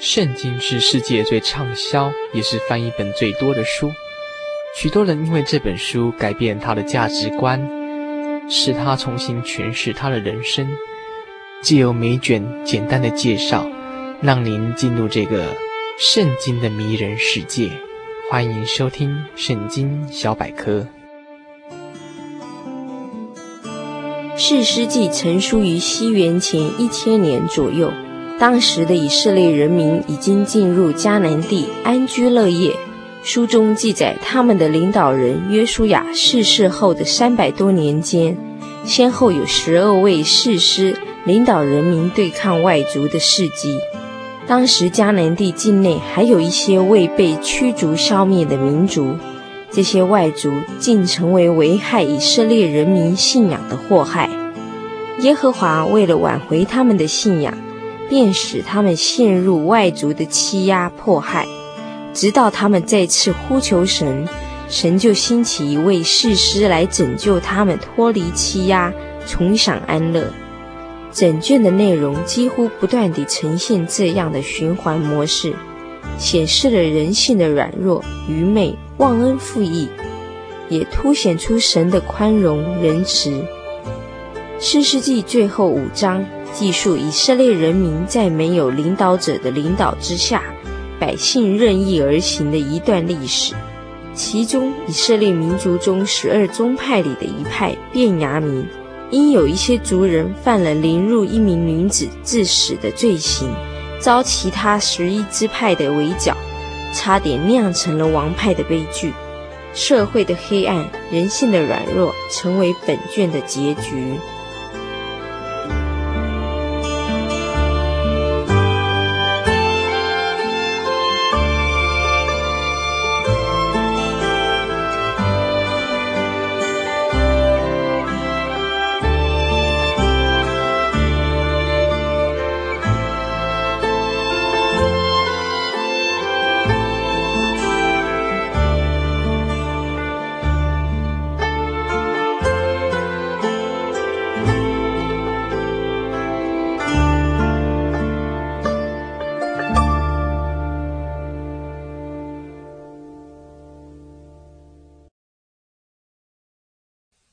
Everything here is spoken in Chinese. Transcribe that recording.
圣经是世界最畅销，也是翻译本最多的书。许多人因为这本书改变他的价值观，使他重新诠释他的人生。借由每卷简单的介绍，让您进入这个圣经的迷人世界。欢迎收听《圣经小百科》。士师记成书于西元前一千年左右。当时的以色列人民已经进入迦南地，安居乐业。书中记载，他们的领导人约书亚逝世后的三百多年间，先后有十二位士师领导人民对抗外族的事迹。当时迦南地境内还有一些未被驱逐消灭的民族，这些外族竟成为危害以色列人民信仰的祸害。耶和华为了挽回他们的信仰，便使他们陷入外族的欺压迫害，直到他们再次呼求神，神就兴起一位士师来拯救他们脱离欺压，重享安乐。整卷的内容几乎不断地呈现这样的循环模式，显示了人性的软弱、愚昧、忘恩负义，也凸显出神的宽容仁慈。士师记最后五章。记述以色列人民在没有领导者的领导之下，百姓任意而行的一段历史。其中，以色列民族中十二宗派里的一派便雅悯，因有一些族人犯了凌辱一名女子致死的罪行，遭其他十一支派的围剿，差点酿成了王派的悲剧。社会的黑暗，人性的软弱，成为本卷的结局。